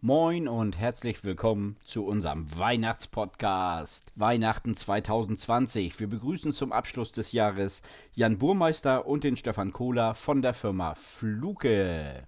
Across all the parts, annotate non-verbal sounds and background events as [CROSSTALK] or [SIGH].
Moin und herzlich willkommen zu unserem Weihnachtspodcast. Weihnachten 2020. Wir begrüßen zum Abschluss des Jahres Jan Burmeister und den Stefan Kohler von der Firma Fluke.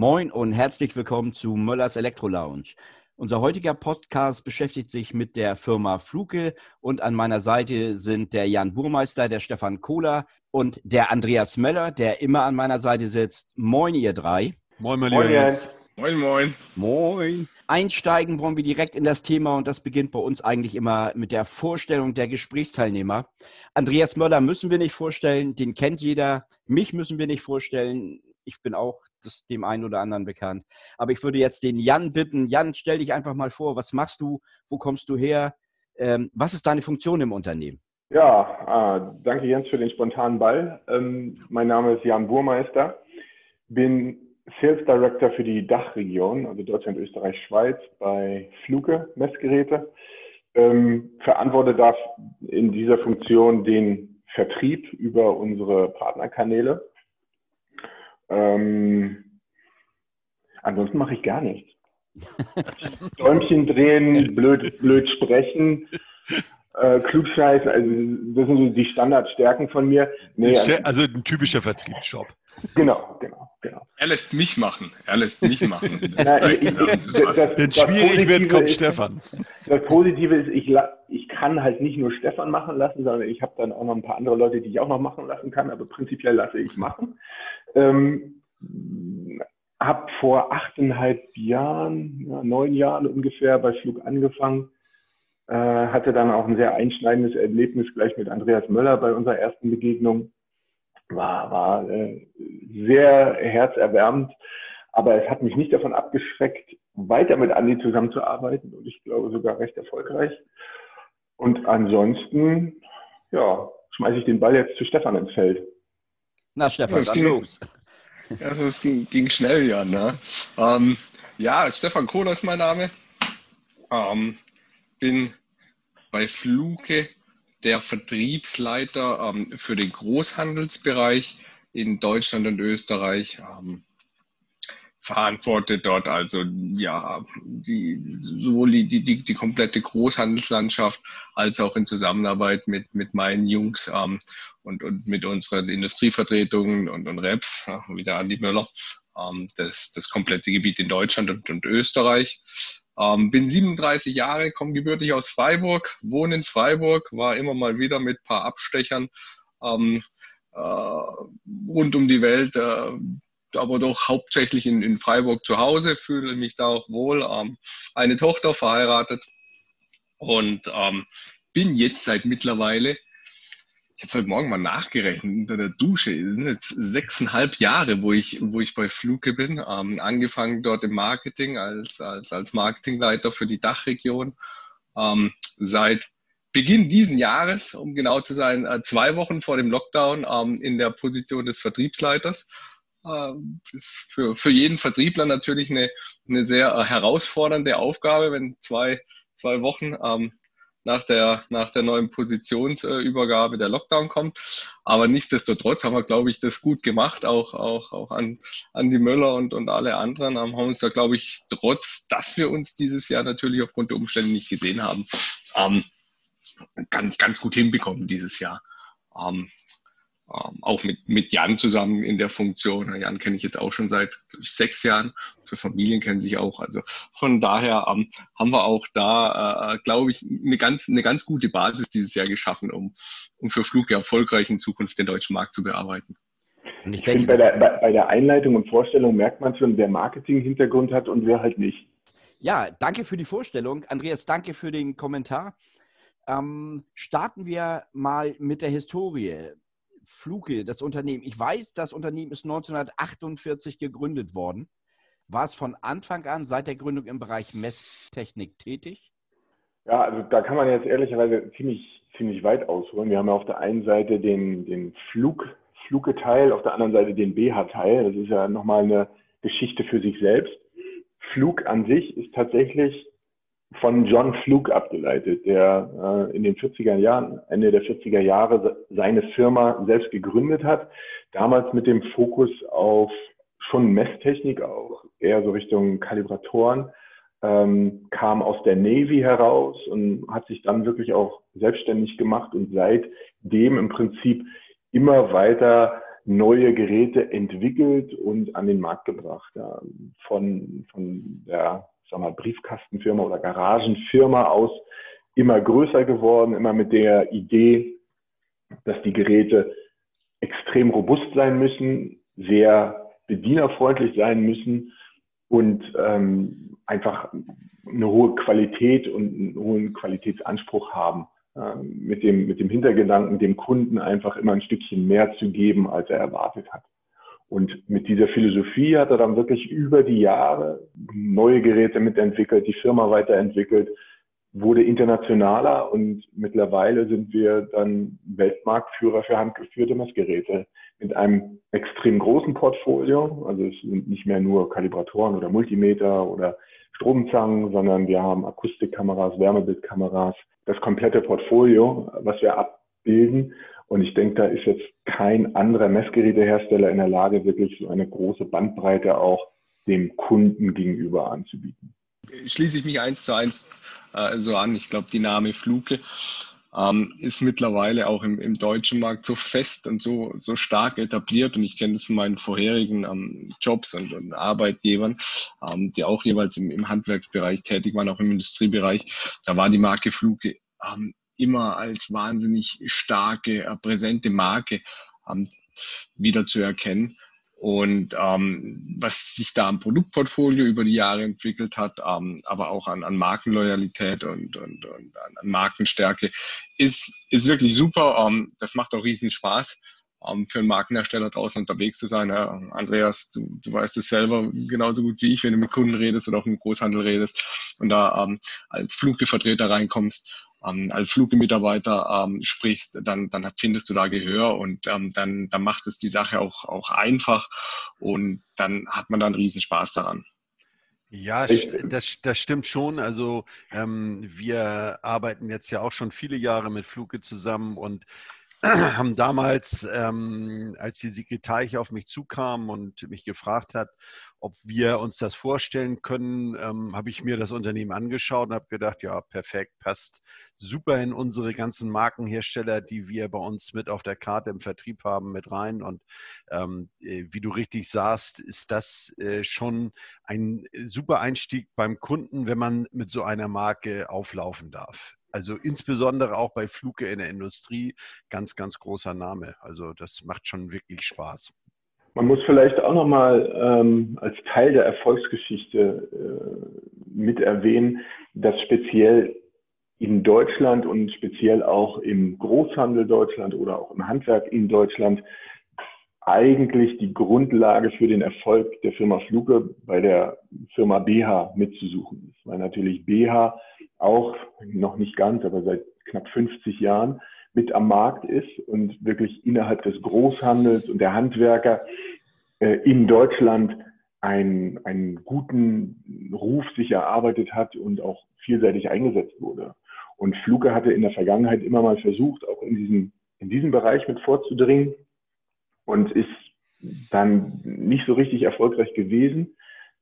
Moin und herzlich willkommen zu Möllers Elektro Lounge. Unser heutiger Podcast beschäftigt sich mit der Firma Fluke und an meiner Seite sind der Jan Burmeister, der Stefan Kohler und der Andreas Möller, der immer an meiner Seite sitzt. Moin, ihr drei. Moin, mein lieber Jens. Moin, moin. Moin. Einsteigen wollen wir direkt in das Thema und das beginnt bei uns eigentlich immer mit der Vorstellung der Gesprächsteilnehmer. Andreas Möller müssen wir nicht vorstellen, den kennt jeder. Mich müssen wir nicht vorstellen. Ich bin auch das dem einen oder anderen bekannt. Aber ich würde jetzt den Jan bitten. Jan, stell dich einfach mal vor. Was machst du? Wo kommst du her? Ähm, was ist deine Funktion im Unternehmen? Ja, äh, danke Jens für den spontanen Ball. Ähm, mein Name ist Jan Burmeister, bin Sales Director für die Dachregion, also Deutschland, Österreich, Schweiz bei Fluke Messgeräte. Ähm, verantworte darf in dieser Funktion den Vertrieb über unsere Partnerkanäle ähm, ansonsten mache ich gar nichts. [LAUGHS] Däumchen drehen, blöd, blöd sprechen, äh, Klugscheiß, also das sind so die Standardstärken von mir. Nee, also, also ein typischer Vertriebsjob. Genau, genau, genau. Er lässt mich machen. Er lässt mich machen. [LAUGHS] Wenn es schwierig wird, kommt ist, Stefan. Das Positive ist, ich, ich kann halt nicht nur Stefan machen lassen, sondern ich habe dann auch noch ein paar andere Leute, die ich auch noch machen lassen kann, aber prinzipiell lasse ich machen. Ähm, habe vor achteinhalb Jahren, ja, neun Jahren ungefähr bei Flug angefangen. Äh, hatte dann auch ein sehr einschneidendes Erlebnis gleich mit Andreas Möller bei unserer ersten Begegnung. War, war äh, sehr herzerwärmend, aber es hat mich nicht davon abgeschreckt, weiter mit Andi zusammenzuarbeiten und ich glaube sogar recht erfolgreich. Und ansonsten, ja, schmeiße ich den Ball jetzt zu Stefan ins Feld. Na, Stefan, dann los. Ja, das ging, ging schnell, ja. Ne? Ähm, ja, Stefan Kohler ist mein Name. Ähm, bin bei Fluke der Vertriebsleiter ähm, für den Großhandelsbereich in Deutschland und Österreich. Ähm, verantwortet dort also ja die, sowohl die, die, die komplette Großhandelslandschaft als auch in Zusammenarbeit mit, mit meinen Jungs ähm, und, und mit unseren Industrievertretungen und, und Reps, ja, wieder Andi Möller, ähm, das, das komplette Gebiet in Deutschland und, und Österreich. Ähm, bin 37 Jahre, komme gebürtig aus Freiburg, wohne in Freiburg, war immer mal wieder mit paar Abstechern ähm, äh, rund um die Welt, äh, aber doch hauptsächlich in, in Freiburg zu Hause, fühle mich da auch wohl. Ähm, eine Tochter verheiratet und ähm, bin jetzt seit mittlerweile, ich habe heute Morgen mal nachgerechnet, unter der Dusche, es sind jetzt sechseinhalb Jahre, wo ich, wo ich bei Fluke bin, ähm, angefangen dort im Marketing als, als, als Marketingleiter für die Dachregion. Ähm, seit Beginn diesen Jahres, um genau zu sein, äh, zwei Wochen vor dem Lockdown ähm, in der Position des Vertriebsleiters. Ähm, ist für, für jeden Vertriebler natürlich eine, eine sehr äh, herausfordernde Aufgabe, wenn zwei, zwei Wochen ähm, nach der, nach der neuen Positionsübergabe der Lockdown kommt. Aber nichtsdestotrotz haben wir, glaube ich, das gut gemacht, auch, auch, auch an, an die Möller und, und alle anderen haben uns da, glaube ich, trotz, dass wir uns dieses Jahr natürlich aufgrund der Umstände nicht gesehen haben, ähm, ganz, ganz gut hinbekommen dieses Jahr. Ähm, auch mit, mit Jan zusammen in der Funktion. Jan kenne ich jetzt auch schon seit ich, sechs Jahren. Unsere Familien kennen sich auch. Also von daher ähm, haben wir auch da, äh, glaube ich, eine ganz, eine ganz gute Basis dieses Jahr geschaffen, um, um für Flug erfolgreich in Zukunft den deutschen Markt zu bearbeiten. Und ich, ich denke, bei der, bei, bei der Einleitung und Vorstellung merkt man schon, wer Marketing-Hintergrund hat und wer halt nicht. Ja, danke für die Vorstellung. Andreas, danke für den Kommentar. Ähm, starten wir mal mit der Historie. Fluke, das Unternehmen. Ich weiß, das Unternehmen ist 1948 gegründet worden. War es von Anfang an seit der Gründung im Bereich Messtechnik tätig? Ja, also da kann man jetzt ehrlicherweise ziemlich, ziemlich weit ausholen. Wir haben ja auf der einen Seite den, den Flug, Fluke-Teil, auf der anderen Seite den BH-Teil. Das ist ja nochmal eine Geschichte für sich selbst. Flug an sich ist tatsächlich von John Flug abgeleitet, der äh, in den 40er Jahren, Ende der 40er Jahre seine Firma selbst gegründet hat. Damals mit dem Fokus auf schon Messtechnik, auch eher so Richtung Kalibratoren, ähm, kam aus der Navy heraus und hat sich dann wirklich auch selbstständig gemacht und seitdem im Prinzip immer weiter neue Geräte entwickelt und an den Markt gebracht. Ja, von, von der sag mal, Briefkastenfirma oder Garagenfirma aus immer größer geworden, immer mit der Idee, dass die Geräte extrem robust sein müssen, sehr bedienerfreundlich sein müssen und ähm, einfach eine hohe Qualität und einen hohen Qualitätsanspruch haben. Ähm, mit, dem, mit dem Hintergedanken, dem Kunden einfach immer ein Stückchen mehr zu geben, als er erwartet hat. Und mit dieser Philosophie hat er dann wirklich über die Jahre neue Geräte mitentwickelt, die Firma weiterentwickelt, wurde internationaler und mittlerweile sind wir dann Weltmarktführer für handgeführte Messgeräte mit einem extrem großen Portfolio. Also es sind nicht mehr nur Kalibratoren oder Multimeter oder Stromzangen, sondern wir haben Akustikkameras, Wärmebildkameras, das komplette Portfolio, was wir abbilden. Und ich denke, da ist jetzt kein anderer Messgerätehersteller in der Lage, wirklich so eine große Bandbreite auch dem Kunden gegenüber anzubieten. Schließe ich mich eins zu eins äh, so an. Ich glaube, die Name Fluke ähm, ist mittlerweile auch im, im, deutschen Markt so fest und so, so stark etabliert. Und ich kenne das von meinen vorherigen ähm, Jobs und, und Arbeitgebern, ähm, die auch jeweils im, im, Handwerksbereich tätig waren, auch im Industriebereich. Da war die Marke Fluke ähm, immer als wahnsinnig starke, äh, präsente Marke ähm, wieder zu erkennen. Und ähm, was sich da am Produktportfolio über die Jahre entwickelt hat, ähm, aber auch an, an Markenloyalität und, und, und an, Markenstärke, ist, ist wirklich super. Ähm, das macht auch riesen Spaß ähm, für einen Markenhersteller draußen unterwegs zu sein. Ja, Andreas, du, du weißt es selber genauso gut wie ich, wenn du mit Kunden redest oder auch mit Großhandel redest und da ähm, als Fluggevertreter reinkommst ähm, als Flugmitarbeiter ähm, sprichst, dann, dann findest du da Gehör und ähm, dann, dann macht es die Sache auch, auch einfach und dann hat man dann riesen Spaß daran. Ja, das, das stimmt schon. Also ähm, wir arbeiten jetzt ja auch schon viele Jahre mit Fluke zusammen und [CLEARS THROAT] haben damals, ähm, als die Teich auf mich zukam und mich gefragt hat, ob wir uns das vorstellen können, ähm, habe ich mir das Unternehmen angeschaut und habe gedacht, ja, perfekt, passt super in unsere ganzen Markenhersteller, die wir bei uns mit auf der Karte im Vertrieb haben, mit rein. Und ähm, äh, wie du richtig sagst, ist das äh, schon ein super Einstieg beim Kunden, wenn man mit so einer Marke auflaufen darf. Also insbesondere auch bei Fluke in der Industrie ganz, ganz großer Name. Also das macht schon wirklich Spaß. Man muss vielleicht auch nochmal ähm, als Teil der Erfolgsgeschichte äh, mit erwähnen, dass speziell in Deutschland und speziell auch im Großhandel Deutschland oder auch im Handwerk in Deutschland eigentlich die Grundlage für den Erfolg der Firma Fluke bei der Firma BH mitzusuchen ist, weil natürlich BH auch noch nicht ganz, aber seit knapp 50 Jahren mit am Markt ist und wirklich innerhalb des Großhandels und der Handwerker äh, in Deutschland einen, einen guten Ruf sich erarbeitet hat und auch vielseitig eingesetzt wurde. Und Fluke hatte in der Vergangenheit immer mal versucht, auch in diesem, in diesem Bereich mit vorzudringen und ist dann nicht so richtig erfolgreich gewesen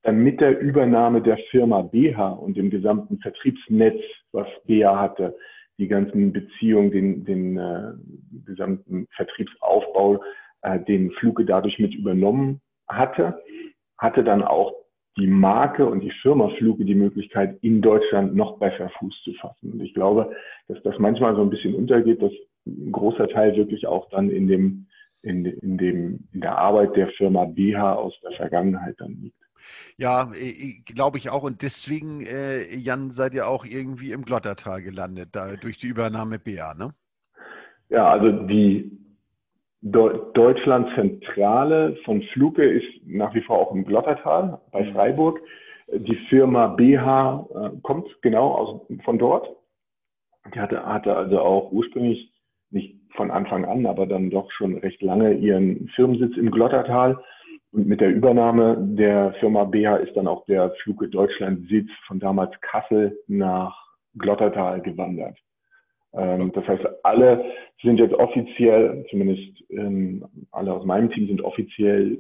dann mit der Übernahme der Firma BH und dem gesamten Vertriebsnetz, was BH hatte, die ganzen Beziehungen, den, den äh, gesamten Vertriebsaufbau, äh, den Fluke dadurch mit übernommen hatte, hatte dann auch die Marke und die Firma Fluke die Möglichkeit, in Deutschland noch besser Fuß zu fassen. Und ich glaube, dass das manchmal so ein bisschen untergeht, dass ein großer Teil wirklich auch dann in dem, in, in dem, in der Arbeit der Firma BH aus der Vergangenheit dann liegt. Ja, glaube ich auch. Und deswegen, äh, Jan, seid ihr auch irgendwie im Glottertal gelandet, da durch die Übernahme BA, ne? Ja, also die Deutschlandzentrale von Fluke ist nach wie vor auch im Glottertal bei mhm. Freiburg. Die Firma BH äh, kommt genau aus, von dort. Die hatte, hatte also auch ursprünglich nicht von Anfang an, aber dann doch schon recht lange ihren Firmensitz im Glottertal Und mit der Übernahme der Firma BH ist dann auch der Fluke Deutschland Sitz von damals Kassel nach Glottertal gewandert. Ähm, das heißt, alle sind jetzt offiziell, zumindest ähm, alle aus meinem Team sind offiziell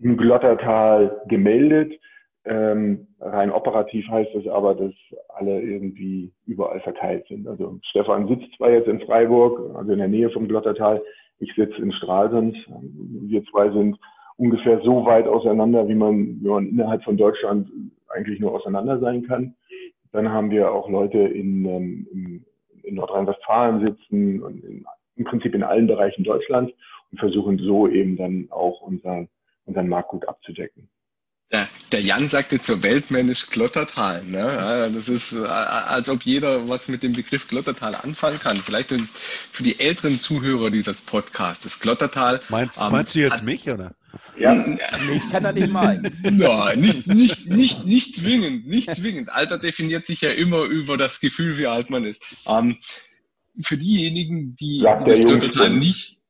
im Glottertal gemeldet. Ähm, rein operativ heißt das aber, dass alle irgendwie überall verteilt sind. Also Stefan sitzt zwar jetzt in Freiburg, also in der Nähe vom Glottertal, ich sitze in Stralsund. Wir zwei sind ungefähr so weit auseinander, wie man, wie man innerhalb von Deutschland eigentlich nur auseinander sein kann. Dann haben wir auch Leute in, ähm, in, in Nordrhein-Westfalen sitzen und in, im Prinzip in allen Bereichen Deutschlands und versuchen so eben dann auch unser, unseren Markt gut abzudecken. Der, Jan sagte zur Weltmännisch Glottertal. Ne? Das ist, äh, als ob jeder was mit dem Begriff Glottertal anfangen kann. Vielleicht für die älteren Zuhörer dieses Podcasts. Das Glottertal. Meinst, ähm, meinst du jetzt hat, mich, oder? Ja, ich kann da nicht mal. Nein, [LAUGHS] nicht, nicht, nicht, nicht zwingend, nicht zwingend. Alter definiert sich ja immer über das Gefühl, wie alt man ist. Ähm, für diejenigen, die, die das Glottertal nicht,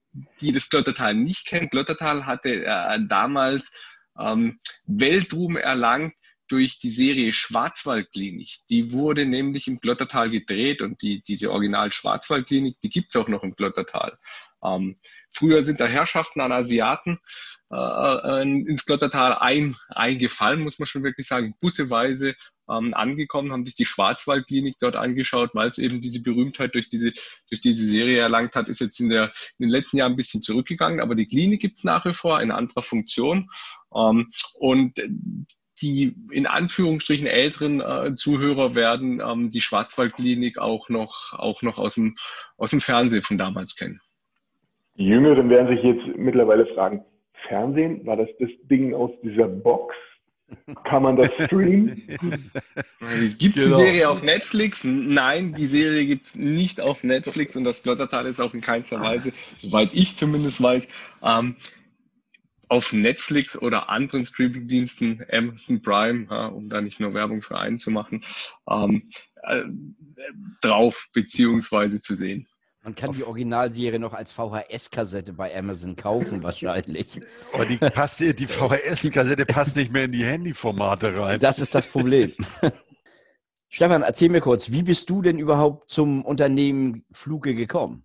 die das Glottertal nicht kennen, Glottertal hatte äh, damals ähm, Weltruhm erlangt durch die Serie Schwarzwaldklinik. Die wurde nämlich im Glottertal gedreht und die, diese Original Schwarzwaldklinik, die gibt's auch noch im Glottertal. Ähm, früher sind da Herrschaften an Asiaten äh, ins Glottertal ein, eingefallen, muss man schon wirklich sagen, busseweise ähm, angekommen, haben sich die Schwarzwaldklinik dort angeschaut, weil es eben diese Berühmtheit durch diese, durch diese Serie erlangt hat, ist jetzt in, der, in den letzten Jahren ein bisschen zurückgegangen, aber die Klinik gibt's nach wie vor in anderer Funktion. Ähm, und die in Anführungsstrichen älteren äh, Zuhörer werden ähm, die Schwarzwaldklinik auch noch, auch noch aus, dem, aus dem Fernsehen von damals kennen. Die Jüngeren werden sich jetzt mittlerweile fragen, Fernsehen? War das das Ding aus dieser Box? Kann man das [LAUGHS] streamen? Gibt es genau. die Serie auf Netflix? Nein, die Serie gibt es nicht auf Netflix und das Glottertal ist auch in keinster Weise, soweit ich zumindest weiß, ähm, auf Netflix oder anderen Streamingdiensten, Amazon Prime, ja, um da nicht nur Werbung für einen zu machen, ähm, äh, drauf beziehungsweise zu sehen. Man kann die Originalserie noch als VHS-Kassette bei Amazon kaufen, wahrscheinlich. Aber die, die VHS-Kassette passt nicht mehr in die Handyformate rein. Das ist das Problem. Stefan, erzähl mir kurz, wie bist du denn überhaupt zum Unternehmen Fluke gekommen?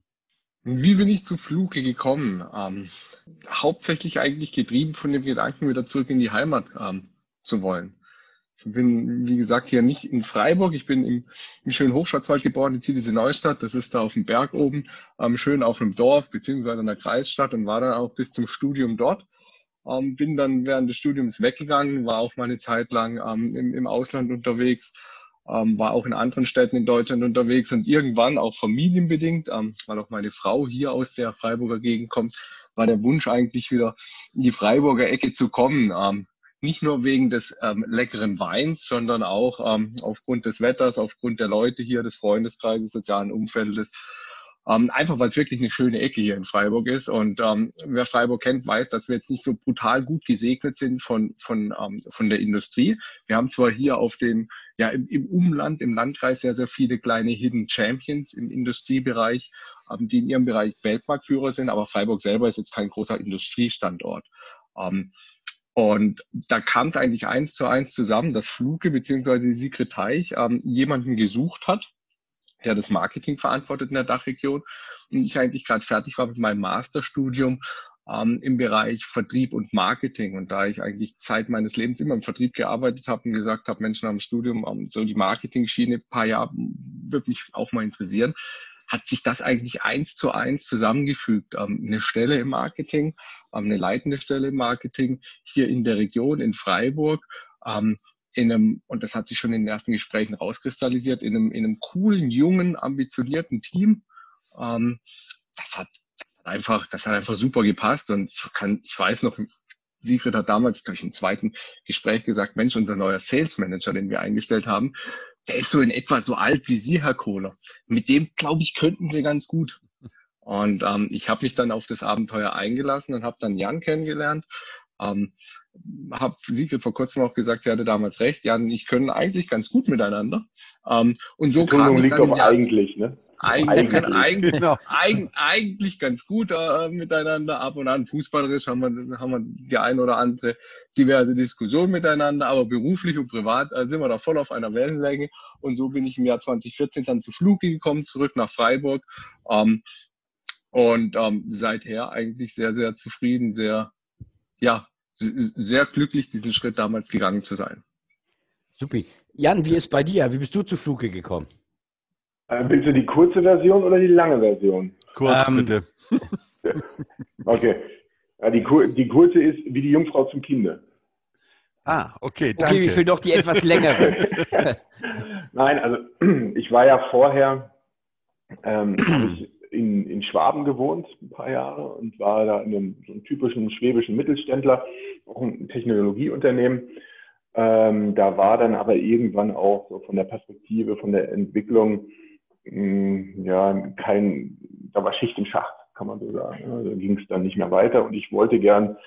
Wie bin ich zu Fluke gekommen? Ähm, hauptsächlich eigentlich getrieben von dem Gedanken, wieder zurück in die Heimat ähm, zu wollen. Bin, wie gesagt, hier nicht in Freiburg. Ich bin im, im schönen Hochschwarzwald geboren, in Ziedese Neustadt. Das ist da auf dem Berg oben, ähm, schön auf einem Dorf, beziehungsweise in der Kreisstadt und war dann auch bis zum Studium dort. Ähm, bin dann während des Studiums weggegangen, war auch mal eine Zeit lang ähm, im, im Ausland unterwegs, ähm, war auch in anderen Städten in Deutschland unterwegs und irgendwann auch familienbedingt, ähm, weil auch meine Frau hier aus der Freiburger Gegend kommt, war der Wunsch eigentlich wieder in die Freiburger Ecke zu kommen. Ähm, nicht nur wegen des ähm, leckeren Weins, sondern auch ähm, aufgrund des Wetters, aufgrund der Leute hier, des Freundeskreises, sozialen Umfeldes. Ähm, einfach weil es wirklich eine schöne Ecke hier in Freiburg ist. Und ähm, wer Freiburg kennt, weiß, dass wir jetzt nicht so brutal gut gesegnet sind von, von, ähm, von der Industrie. Wir haben zwar hier auf dem, ja, im, im Umland, im Landkreis sehr, sehr viele kleine Hidden Champions im Industriebereich, ähm, die in ihrem Bereich Weltmarktführer sind, aber Freiburg selber ist jetzt kein großer Industriestandort. Ähm, und da kam es eigentlich eins zu eins zusammen, dass Fluke bzw. Sigrid Teich ähm, jemanden gesucht hat, der das Marketing verantwortet in der Dachregion. Und ich eigentlich gerade fertig war mit meinem Masterstudium ähm, im Bereich Vertrieb und Marketing. Und da ich eigentlich Zeit meines Lebens immer im Vertrieb gearbeitet habe und gesagt habe, Menschen am Studium, ähm, so die Marketing-Schiene, ein paar Jahre, würde mich auch mal interessieren, hat sich das eigentlich eins zu eins zusammengefügt. Ähm, eine Stelle im Marketing, ähm, eine leitende Stelle im Marketing hier in der Region in Freiburg. Ähm, in einem, und das hat sich schon in den ersten Gesprächen rauskristallisiert, in einem, in einem coolen, jungen, ambitionierten Team. Ähm, das hat einfach, das hat einfach super gepasst und ich kann, ich weiß noch, Sigrid hat damals, ich, im zweiten Gespräch gesagt, Mensch, unser neuer Sales Manager, den wir eingestellt haben, der ist so in etwa so alt wie Sie, Herr Kohler. Mit dem, glaube ich, könnten Sie ganz gut. Und ähm, ich habe mich dann auf das Abenteuer eingelassen und habe dann Jan kennengelernt. Ähm, habe Sigrid vor kurzem auch gesagt, sie hatte damals recht. Jan und ich können eigentlich ganz gut miteinander. Ähm, und so kam liegt doch eigentlich, ne? Eigentlich, eigentlich, genau. eigentlich, ganz gut äh, miteinander. Ab und an fußballerisch haben wir, haben wir die ein oder andere diverse Diskussion miteinander, aber beruflich und privat äh, sind wir da voll auf einer Wellenlänge. Und so bin ich im Jahr 2014 dann zu Flugi gekommen, zurück nach Freiburg. Ähm, und ähm, seither eigentlich sehr, sehr zufrieden, sehr, ja, sehr glücklich, diesen Schritt damals gegangen zu sein. Supi. Jan, wie ist bei dir? Wie bist du zu Fluke gekommen? Äh, willst du die kurze Version oder die lange Version? Kurz, ähm, bitte. [LAUGHS] okay. Ja, die, die kurze ist wie die Jungfrau zum Kinde. Ah, okay, danke. Okay, wie viel doch die etwas längere? [LAUGHS] Nein, also [CLEARS THROAT] ich war ja vorher ähm, [CLEARS THROAT] in, in Schwaben gewohnt, ein paar Jahre, und war da in einem, so einem typischen schwäbischen Mittelständler, auch ein Technologieunternehmen. Ähm, da war dann aber irgendwann auch so von der Perspektive, von der Entwicklung, ja, kein, da war Schicht im Schacht, kann man so sagen. Da ging es dann nicht mehr weiter und ich wollte gern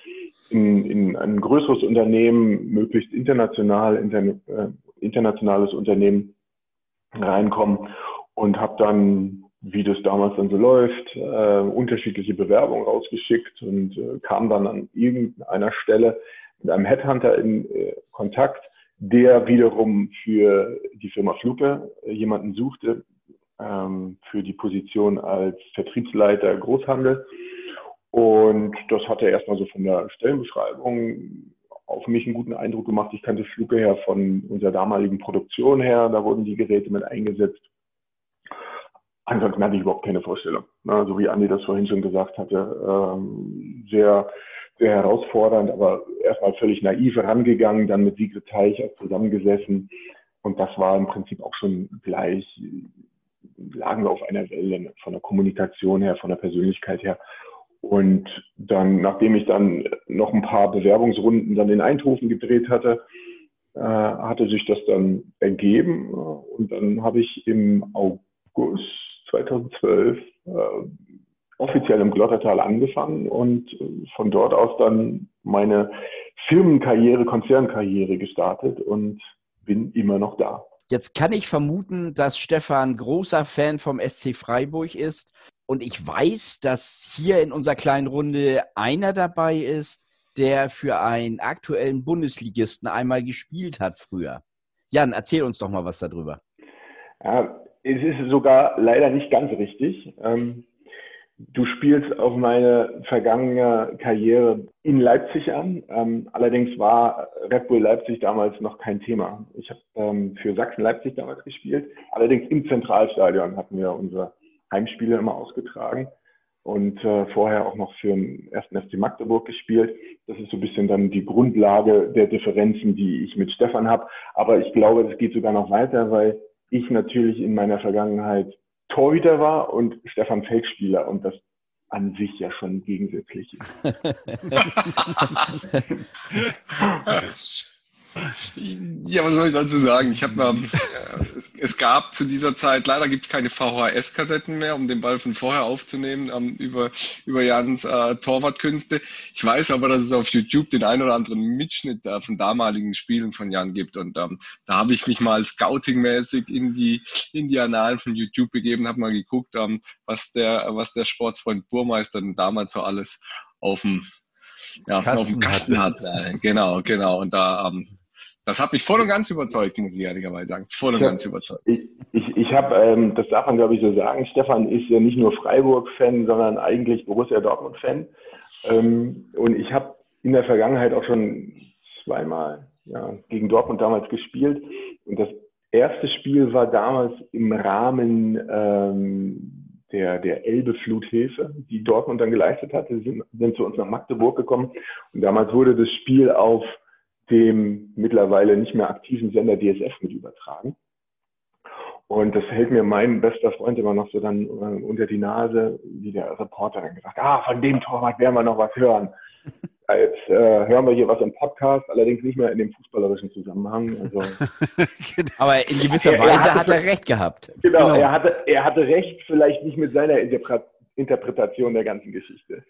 in, in ein größeres Unternehmen, möglichst international, interna äh, internationales Unternehmen reinkommen und habe dann wie das damals dann so läuft, äh, unterschiedliche Bewerbungen rausgeschickt und äh, kam dann an irgendeiner Stelle mit einem Headhunter in äh, Kontakt, der wiederum für die Firma Fluke äh, jemanden suchte ähm, für die Position als Vertriebsleiter Großhandel. Und das hatte erstmal so von der Stellenbeschreibung auf mich einen guten Eindruck gemacht. Ich kannte Fluke her von unserer damaligen Produktion her, da wurden die Geräte mit eingesetzt. Ansonsten hatte ich überhaupt keine Vorstellung. Ne? So wie Andi das vorhin schon gesagt hatte, ähm, sehr, sehr herausfordernd, aber erstmal völlig naiv herangegangen, dann mit Sigrid Teich auch zusammengesessen. Und das war im Prinzip auch schon gleich, lagen wir auf einer Welle von der Kommunikation her, von der Persönlichkeit her. Und dann, nachdem ich dann noch ein paar Bewerbungsrunden dann in Eindhoven gedreht hatte, äh, hatte sich das dann ergeben. Und dann habe ich im August 2012 äh, offiziell im Glottertal angefangen und äh, von dort aus dann meine Firmenkarriere, Konzernkarriere gestartet und bin immer noch da. Jetzt kann ich vermuten, dass Stefan großer Fan vom SC Freiburg ist. Und ich weiß, dass hier in unserer kleinen Runde einer dabei ist, der für einen aktuellen Bundesligisten einmal gespielt hat früher. Jan, erzähl uns doch mal was darüber. Ja, es ist sogar leider nicht ganz richtig. Ähm, du spielst auf meine vergangene Karriere in Leipzig an. Ähm, allerdings war Red Bull Leipzig damals noch kein Thema. Ich habe ähm, für Sachsen-Leipzig damals gespielt. Allerdings im Zentralstadion hatten wir unsere Heimspiele immer ausgetragen und äh, vorher auch noch für den ersten FC Magdeburg gespielt. Das ist so ein bisschen dann die Grundlage der Differenzen, die ich mit Stefan habe. Aber ich glaube, das geht sogar noch weiter, weil ich natürlich in meiner Vergangenheit Torhüter war und Stefan Feldspieler und das an sich ja schon gegensätzlich ist. [LAUGHS] [LAUGHS] [LAUGHS] Ja, was soll ich dazu sagen? Ich habe [LAUGHS] ähm, es, es, gab zu dieser Zeit, leider gibt es keine VHS-Kassetten mehr, um den Ball von vorher aufzunehmen ähm, über, über Jans äh, Torwartkünste. Ich weiß aber, dass es auf YouTube den ein oder anderen Mitschnitt äh, von damaligen Spielen von Jan gibt. Und ähm, da habe ich mich mal scoutingmäßig in die, in die Annalen von YouTube begeben, habe mal geguckt, ähm, was, der, was der Sportsfreund Burmeister damals so alles auf dem ja, Kasten auf dem Kasten hat. hat. Genau, genau. Und da ähm, das hat mich voll und ganz überzeugt, muss ich ehrlicherweise sagen. Voll und ja, ganz überzeugt. Ich, ich, ich habe, ähm, das darf man glaube ich so sagen, Stefan ist ja nicht nur Freiburg-Fan, sondern eigentlich Borussia Dortmund-Fan. Ähm, und ich habe in der Vergangenheit auch schon zweimal ja, gegen Dortmund damals gespielt. Und das erste Spiel war damals im Rahmen ähm, der, der Elbe-Fluthilfe, die Dortmund dann geleistet hat. Sie sind, sind zu uns nach Magdeburg gekommen. Und damals wurde das Spiel auf dem mittlerweile nicht mehr aktiven Sender DSF mit übertragen. Und das hält mir mein bester Freund immer noch so dann äh, unter die Nase, wie der Reporter dann gesagt, ah, von dem Torwart werden wir noch was hören. [LAUGHS] Ja, jetzt äh, hören wir hier was im Podcast, allerdings nicht mehr in dem fußballerischen Zusammenhang. Also, [LAUGHS] genau. Aber in gewisser er, Weise er hat er recht gehabt. Genau, genau, Er, hatte, er hatte recht, vielleicht nicht mit seiner Interpretation der ganzen Geschichte.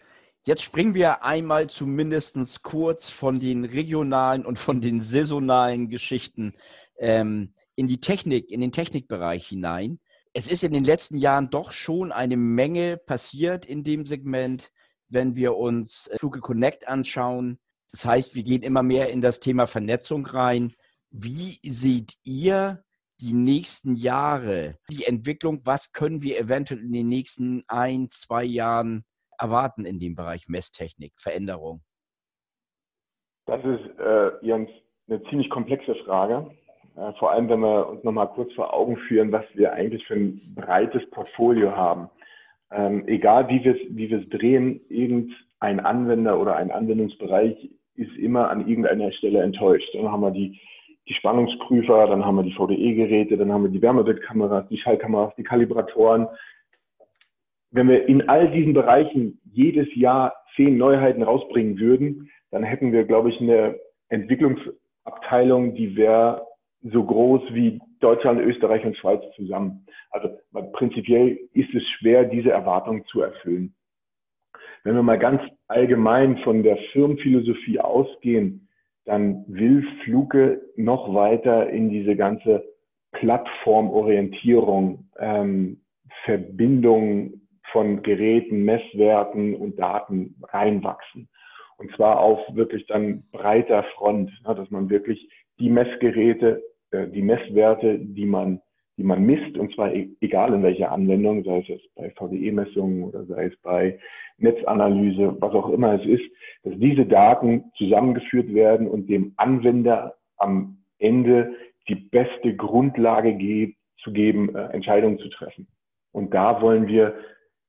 Jetzt springen wir einmal zumindest kurz von den regionalen und von den saisonalen Geschichten ähm, in die Technik, in den Technikbereich hinein. es ist in den letzten Jahren doch schon eine Menge passiert in dem Segment, wenn wir uns äh, Fluge Connect anschauen. Das heißt, wir gehen immer mehr in das Thema Vernetzung rein. Wie seht ihr die nächsten Jahre, die Entwicklung? Was können wir eventuell in den nächsten ein, zwei Jahren erwarten in dem Bereich Messtechnik, Veränderung? Das ist, äh, Jens, eine ziemlich komplexe Frage. Äh, vor allem, wenn wir uns nochmal kurz vor Augen führen, was wir eigentlich für ein breites Portfolio haben. Ähm, egal wie wir es wie drehen, irgendein Anwender oder ein Anwendungsbereich ist immer an irgendeiner Stelle enttäuscht. Dann haben wir die, die Spannungsprüfer, dann haben wir die VDE-Geräte, dann haben wir die Wärmebildkameras, die Schallkameras, die Kalibratoren. Wenn wir in all diesen Bereichen jedes Jahr zehn Neuheiten rausbringen würden, dann hätten wir, glaube ich, eine Entwicklungsabteilung, die wäre so groß wie Deutschland, Österreich und Schweiz zusammen. Also prinzipiell ist es schwer, diese Erwartungen zu erfüllen. Wenn wir mal ganz allgemein von der Firmenphilosophie ausgehen, dann will Fluke noch weiter in diese ganze Plattformorientierung, ähm, Verbindung von Geräten, Messwerten und Daten reinwachsen. Und zwar auf wirklich dann breiter Front, dass man wirklich die Messgeräte, äh, die Messwerte, die man, die man misst, und zwar e-, egal in welcher Anwendung, sei es jetzt bei VDE-Messungen oder sei es bei Netzanalyse, was auch immer es ist, dass diese Daten zusammengeführt werden und dem Anwender am Ende die beste Grundlage ge zu geben, äh, Entscheidungen zu treffen. Und da wollen wir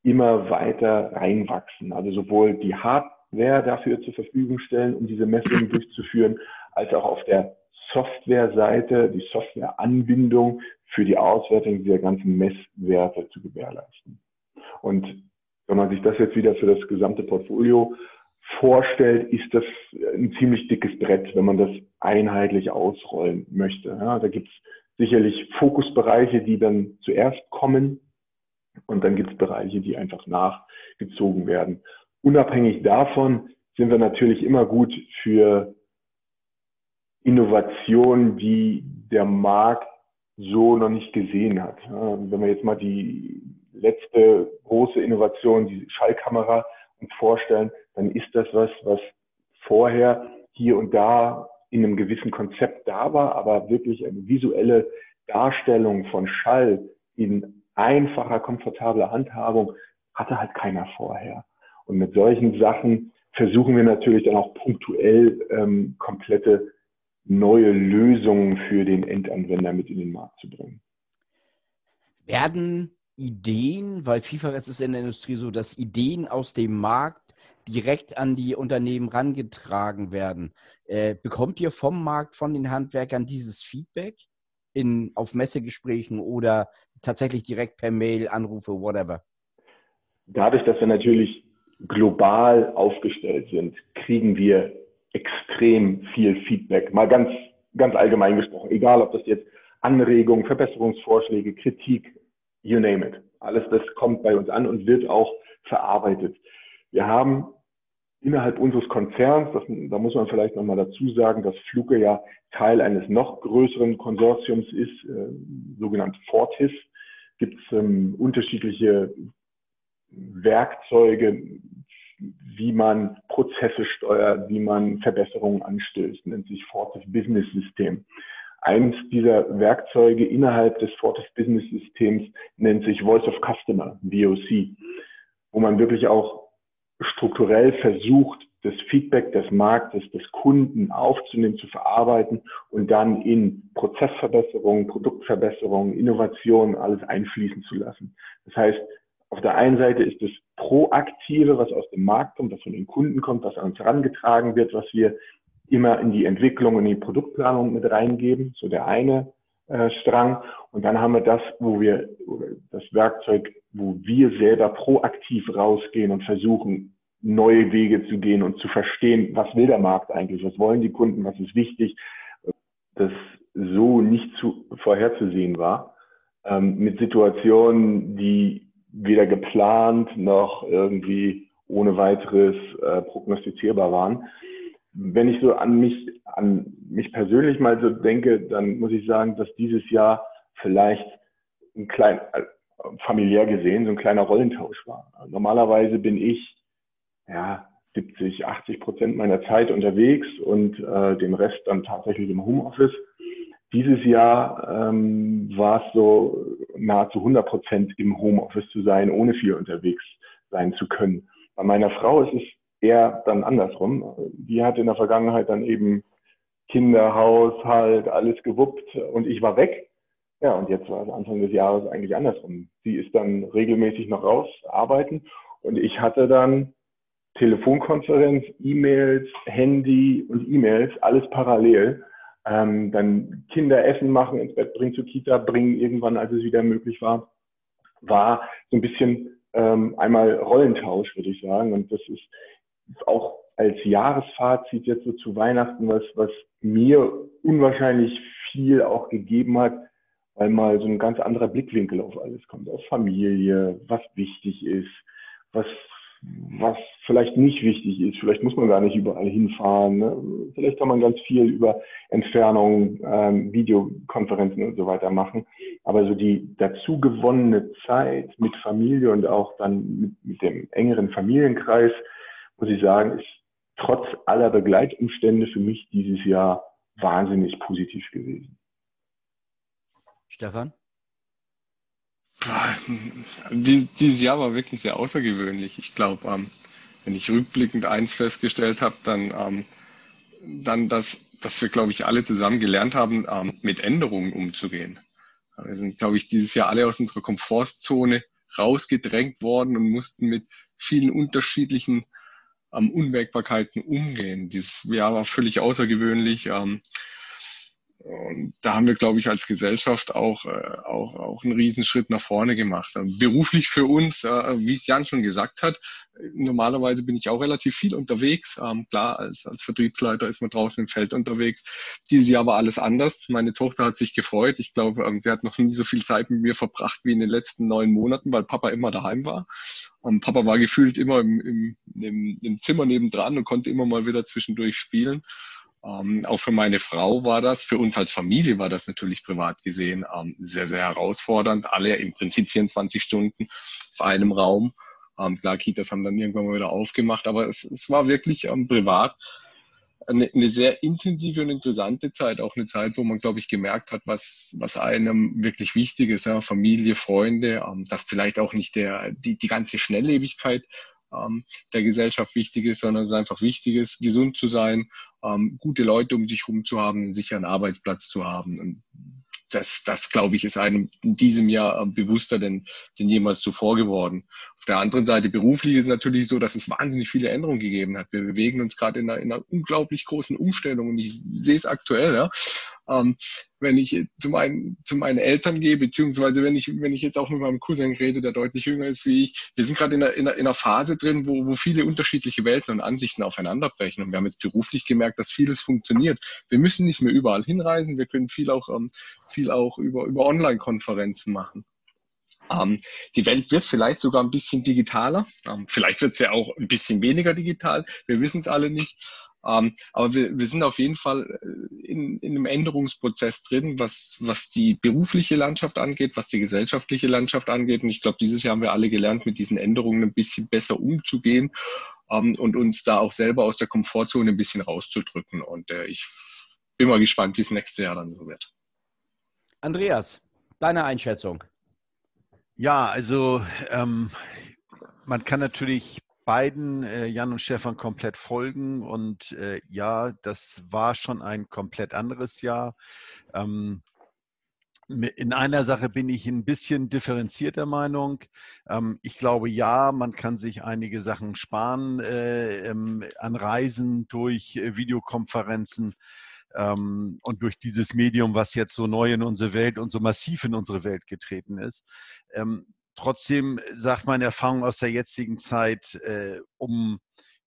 immer weiter reinwachsen. Also sowohl die Hardware dafür zur Verfügung stellen, um diese Messungen durchzuführen, als auch auf der Softwareseite, die Softwareanbindung für die Auswertung dieser ganzen Messwerte zu gewährleisten. Und wenn man sich das jetzt wieder für das gesamte Portfolio vorstellt, ist das ein ziemlich dickes Brett, wenn man das einheitlich ausrollen möchte. Ja, da gibt es sicherlich Fokusbereiche, die dann zuerst kommen und dann gibt es Bereiche, die einfach nachgezogen werden. Unabhängig davon sind wir natürlich immer gut für Innovationen, die der Markt so noch nicht gesehen hat. Wenn wir jetzt mal die letzte große Innovation, die Schallkamera, uns vorstellen, dann ist das was, was vorher hier und da in einem gewissen Konzept da war, aber wirklich eine visuelle Darstellung von Schall in einfacher, komfortabler Handhabung hatte halt keiner vorher. Und mit solchen Sachen versuchen wir natürlich dann auch punktuell ähm, komplette neue Lösungen für den Endanwender mit in den Markt zu bringen. Werden Ideen, weil vielfach ist es in der Industrie so, dass Ideen aus dem Markt direkt an die Unternehmen rangetragen werden. Äh, bekommt ihr vom Markt, von den Handwerkern dieses Feedback in, auf Messegesprächen oder tatsächlich direkt per Mail, Anrufe, whatever? Dadurch, dass wir natürlich global aufgestellt sind, kriegen wir extrem viel Feedback. Mal ganz, ganz allgemein gesprochen. Egal, ob das jetzt Anregungen, Verbesserungsvorschläge, Kritik, you name it. Alles das kommt bei uns an und wird auch verarbeitet. Wir haben innerhalb unseres Konzerns, das, da muss man vielleicht nochmal dazu sagen, dass Fluke ja Teil eines noch größeren Konsortiums ist, äh, sogenannt Fortis, gibt es ähm, unterschiedliche Werkzeuge, wie man Prozesse steuert, wie man Verbesserungen anstößt, nennt sich Fortis Business System. Eins dieser Werkzeuge innerhalb des Fortis Business Systems nennt sich Voice of Customer, VOC, wo man wirklich auch strukturell versucht, das Feedback des Marktes, des Kunden aufzunehmen, zu verarbeiten und dann in Prozessverbesserungen, Produktverbesserungen, Innovationen alles einfließen zu lassen. Das heißt, auf der einen Seite ist es Proaktive, was aus dem Markt kommt, was von den Kunden kommt, was an uns herangetragen wird, was wir immer in die Entwicklung und die Produktplanung mit reingeben, so der eine äh, Strang. Und dann haben wir das, wo wir, das Werkzeug, wo wir selber proaktiv rausgehen und versuchen, neue Wege zu gehen und zu verstehen, was will der Markt eigentlich, was wollen die Kunden, was ist wichtig, das so nicht zu, vorherzusehen war, ähm, mit Situationen, die weder geplant noch irgendwie ohne weiteres äh, prognostizierbar waren. Wenn ich so an mich, an mich persönlich mal so denke, dann muss ich sagen, dass dieses Jahr vielleicht ein klein, äh, familiär gesehen, so ein kleiner Rollentausch war. Normalerweise bin ich, ja, 70, 80 Prozent meiner Zeit unterwegs und äh, den Rest dann tatsächlich im Homeoffice. Dieses Jahr ähm, war es so nahezu 100 Prozent im Homeoffice zu sein, ohne viel unterwegs sein zu können. Bei meiner Frau ist es eher dann andersrum. Die hat in der Vergangenheit dann eben Kinder, Haushalt, alles gewuppt und ich war weg. Ja, und jetzt war es Anfang des Jahres eigentlich andersrum. Sie ist dann regelmäßig noch raus, arbeiten und ich hatte dann Telefonkonferenz, E-Mails, Handy und E-Mails, alles parallel. Ähm, dann Kinder Essen machen, ins Bett bringen, zur Kita bringen, irgendwann, als es wieder möglich war, war so ein bisschen ähm, einmal Rollentausch, würde ich sagen. Und das ist, ist auch als Jahresfazit jetzt so zu Weihnachten, was, was mir unwahrscheinlich viel auch gegeben hat, weil mal so ein ganz anderer Blickwinkel auf alles kommt, auf Familie, was wichtig ist, was was vielleicht nicht wichtig ist. Vielleicht muss man gar nicht überall hinfahren. Ne? Vielleicht kann man ganz viel über Entfernung, ähm, Videokonferenzen und so weiter machen. Aber so die dazu gewonnene Zeit mit Familie und auch dann mit, mit dem engeren Familienkreis, muss ich sagen, ist trotz aller Begleitumstände für mich dieses Jahr wahnsinnig positiv gewesen. Stefan? Dieses Jahr war wirklich sehr außergewöhnlich. Ich glaube, ähm, wenn ich rückblickend eins festgestellt habe, dann, ähm, dann dass, dass wir, glaube ich, alle zusammen gelernt haben, ähm, mit Änderungen umzugehen. Wir sind, glaube ich, dieses Jahr alle aus unserer Komfortzone rausgedrängt worden und mussten mit vielen unterschiedlichen ähm, Unwägbarkeiten umgehen. Dieses Jahr war völlig außergewöhnlich. Ähm, und da haben wir, glaube ich, als Gesellschaft auch, äh, auch, auch einen Riesenschritt nach vorne gemacht. Ähm, beruflich für uns, äh, wie es Jan schon gesagt hat, normalerweise bin ich auch relativ viel unterwegs. Ähm, klar, als, als Vertriebsleiter ist man draußen im Feld unterwegs. Dieses Jahr war alles anders. Meine Tochter hat sich gefreut. Ich glaube, ähm, sie hat noch nie so viel Zeit mit mir verbracht wie in den letzten neun Monaten, weil Papa immer daheim war. Und Papa war gefühlt immer im, im, im, im Zimmer nebendran und konnte immer mal wieder zwischendurch spielen. Ähm, auch für meine Frau war das, für uns als Familie war das natürlich privat gesehen ähm, sehr, sehr herausfordernd. Alle im Prinzip 24 Stunden auf einem Raum. Ähm, klar, Kitas haben dann irgendwann mal wieder aufgemacht, aber es, es war wirklich ähm, privat eine, eine sehr intensive und interessante Zeit. Auch eine Zeit, wo man, glaube ich, gemerkt hat, was, was einem wirklich wichtig ist. Ja? Familie, Freunde, ähm, dass vielleicht auch nicht der, die, die ganze Schnelllebigkeit ähm, der Gesellschaft wichtig ist, sondern es ist einfach wichtig ist, gesund zu sein, ähm, gute Leute um sich herum zu haben, einen sicheren Arbeitsplatz zu haben. Und das, das glaube ich, ist einem in diesem Jahr äh, bewusster denn, denn jemals zuvor geworden. Auf der anderen Seite beruflich ist es natürlich so, dass es wahnsinnig viele Änderungen gegeben hat. Wir bewegen uns gerade in einer, in einer unglaublich großen Umstellung und ich sehe es aktuell. Ja. Ähm, wenn ich zu meinen, zu meinen Eltern gehe, beziehungsweise wenn ich, wenn ich jetzt auch mit meinem Cousin rede, der deutlich jünger ist wie ich, wir sind gerade in einer, in, einer, in einer Phase drin, wo, wo viele unterschiedliche Welten und Ansichten aufeinanderbrechen. Und wir haben jetzt beruflich gemerkt, dass vieles funktioniert. Wir müssen nicht mehr überall hinreisen, wir können viel auch, ähm, viel auch über, über Online-Konferenzen machen. Ähm, die Welt wird vielleicht sogar ein bisschen digitaler. Ähm, vielleicht wird sie ja auch ein bisschen weniger digital. Wir wissen es alle nicht. Ähm, aber wir, wir sind auf jeden Fall äh, in, in einem Änderungsprozess drin, was, was die berufliche Landschaft angeht, was die gesellschaftliche Landschaft angeht. Und ich glaube, dieses Jahr haben wir alle gelernt, mit diesen Änderungen ein bisschen besser umzugehen ähm, und uns da auch selber aus der Komfortzone ein bisschen rauszudrücken. Und äh, ich bin mal gespannt, wie es nächstes Jahr dann so wird. Andreas, deine Einschätzung? Ja, also ähm, man kann natürlich beiden, äh, Jan und Stefan, komplett folgen. Und äh, ja, das war schon ein komplett anderes Jahr. Ähm, in einer Sache bin ich ein bisschen differenzierter Meinung. Ähm, ich glaube, ja, man kann sich einige Sachen sparen äh, ähm, an Reisen durch äh, Videokonferenzen ähm, und durch dieses Medium, was jetzt so neu in unsere Welt und so massiv in unsere Welt getreten ist. Trotzdem sagt meine Erfahrung aus der jetzigen Zeit, äh, um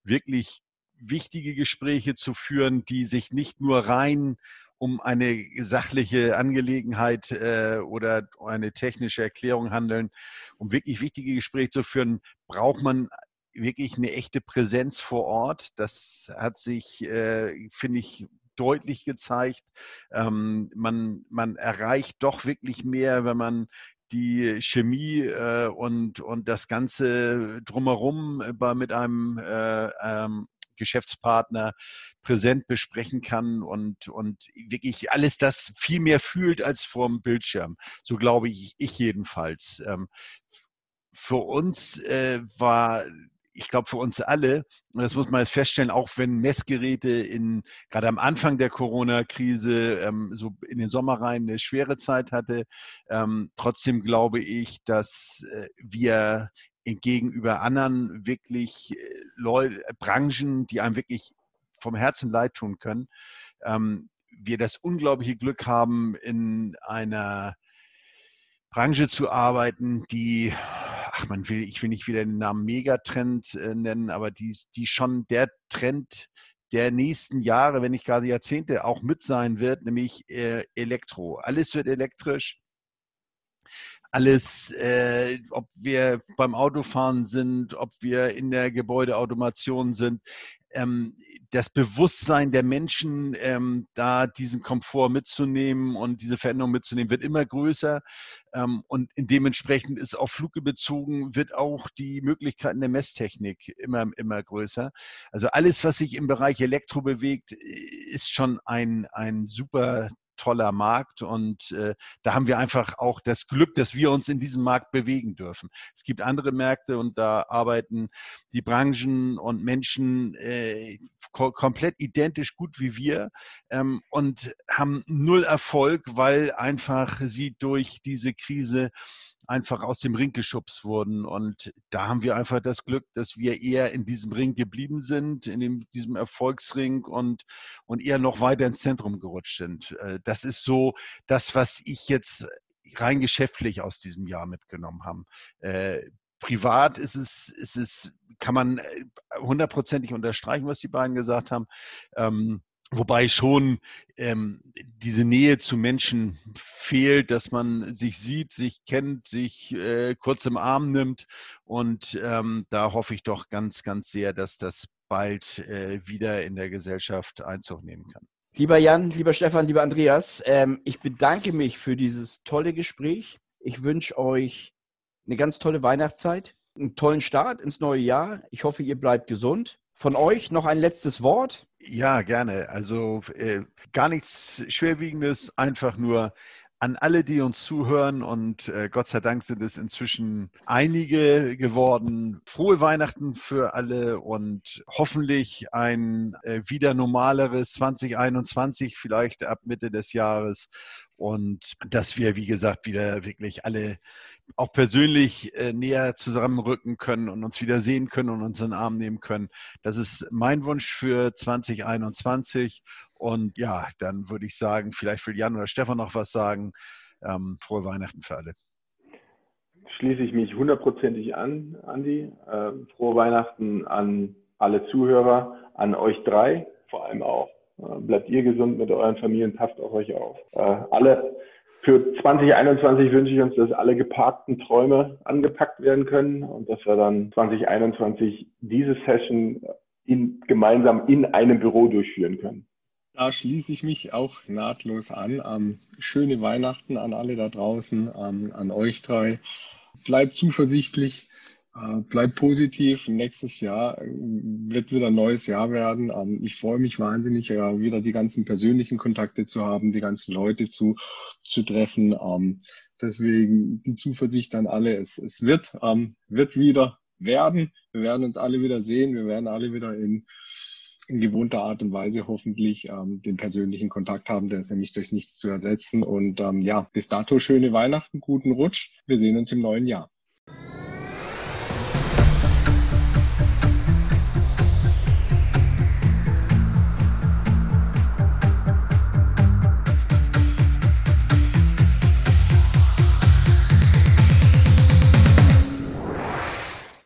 wirklich wichtige Gespräche zu führen, die sich nicht nur rein um eine sachliche Angelegenheit äh, oder eine technische Erklärung handeln, um wirklich wichtige Gespräche zu führen, braucht man wirklich eine echte Präsenz vor Ort. Das hat sich, äh, finde ich, deutlich gezeigt. Ähm, man, man erreicht doch wirklich mehr, wenn man die Chemie äh, und, und das Ganze drumherum bei, mit einem äh, ähm, Geschäftspartner präsent besprechen kann und, und wirklich alles das viel mehr fühlt als vorm Bildschirm. So glaube ich, ich jedenfalls. Ähm, für uns äh, war ich glaube, für uns alle, und das muss man jetzt feststellen, auch wenn Messgeräte in, gerade am Anfang der Corona-Krise, ähm, so in den Sommer rein eine schwere Zeit hatte, ähm, trotzdem glaube ich, dass äh, wir gegenüber anderen wirklich äh, Leute, Branchen, die einem wirklich vom Herzen leid tun können, ähm, wir das unglaubliche Glück haben, in einer Branche zu arbeiten, die ach, man will, ich will nicht wieder den Namen Megatrend äh, nennen, aber die, die schon der Trend der nächsten Jahre, wenn nicht gerade Jahrzehnte, auch mit sein wird, nämlich äh, Elektro. Alles wird elektrisch. Alles, äh, ob wir beim Autofahren sind, ob wir in der Gebäudeautomation sind ähm, das Bewusstsein der Menschen, ähm, da diesen Komfort mitzunehmen und diese Veränderung mitzunehmen, wird immer größer. Ähm, und dementsprechend ist auf Fluge bezogen, wird auch die Möglichkeiten der Messtechnik immer, immer größer. Also alles, was sich im Bereich Elektro bewegt, ist schon ein, ein super toller Markt und äh, da haben wir einfach auch das Glück, dass wir uns in diesem Markt bewegen dürfen. Es gibt andere Märkte und da arbeiten die Branchen und Menschen äh, ko komplett identisch gut wie wir ähm, und haben null Erfolg, weil einfach sie durch diese Krise einfach aus dem Ring geschubst wurden. Und da haben wir einfach das Glück, dass wir eher in diesem Ring geblieben sind, in dem, diesem Erfolgsring und, und eher noch weiter ins Zentrum gerutscht sind. Äh, das ist so das, was ich jetzt rein geschäftlich aus diesem Jahr mitgenommen habe. Äh, privat ist es, ist es, kann man äh, hundertprozentig unterstreichen, was die beiden gesagt haben. Wobei schon ähm, diese Nähe zu Menschen fehlt, dass man sich sieht, sich kennt, sich äh, kurz im Arm nimmt. Und ähm, da hoffe ich doch ganz, ganz sehr, dass das bald äh, wieder in der Gesellschaft Einzug nehmen kann. Lieber Jan, lieber Stefan, lieber Andreas, ähm, ich bedanke mich für dieses tolle Gespräch. Ich wünsche euch eine ganz tolle Weihnachtszeit, einen tollen Start ins neue Jahr. Ich hoffe, ihr bleibt gesund. Von euch noch ein letztes Wort. Ja, gerne. Also äh, gar nichts Schwerwiegendes, einfach nur an alle, die uns zuhören und äh, Gott sei Dank sind es inzwischen einige geworden. Frohe Weihnachten für alle und hoffentlich ein äh, wieder normaleres 2021, vielleicht ab Mitte des Jahres. Und dass wir, wie gesagt, wieder wirklich alle auch persönlich äh, näher zusammenrücken können und uns wieder sehen können und uns in den Arm nehmen können. Das ist mein Wunsch für 2021. Und ja, dann würde ich sagen, vielleicht will Jan oder Stefan noch was sagen. Ähm, frohe Weihnachten für alle. Schließe ich mich hundertprozentig an, Andi. Äh, frohe Weihnachten an alle Zuhörer, an euch drei vor allem auch. Äh, bleibt ihr gesund mit euren Familien, passt auf euch auf. Äh, alle für 2021 wünsche ich uns, dass alle geparkten Träume angepackt werden können und dass wir dann 2021 diese Session in, gemeinsam in einem Büro durchführen können. Da schließe ich mich auch nahtlos an. Ähm, schöne Weihnachten an alle da draußen, ähm, an euch drei. Bleibt zuversichtlich, äh, bleibt positiv. Nächstes Jahr äh, wird wieder ein neues Jahr werden. Ähm, ich freue mich wahnsinnig, äh, wieder die ganzen persönlichen Kontakte zu haben, die ganzen Leute zu, zu treffen. Ähm, deswegen die Zuversicht an alle. Es, es wird, ähm, wird wieder werden. Wir werden uns alle wieder sehen. Wir werden alle wieder in in gewohnter Art und Weise hoffentlich ähm, den persönlichen Kontakt haben. Der ist nämlich durch nichts zu ersetzen. Und ähm, ja, bis dato schöne Weihnachten, guten Rutsch. Wir sehen uns im neuen Jahr.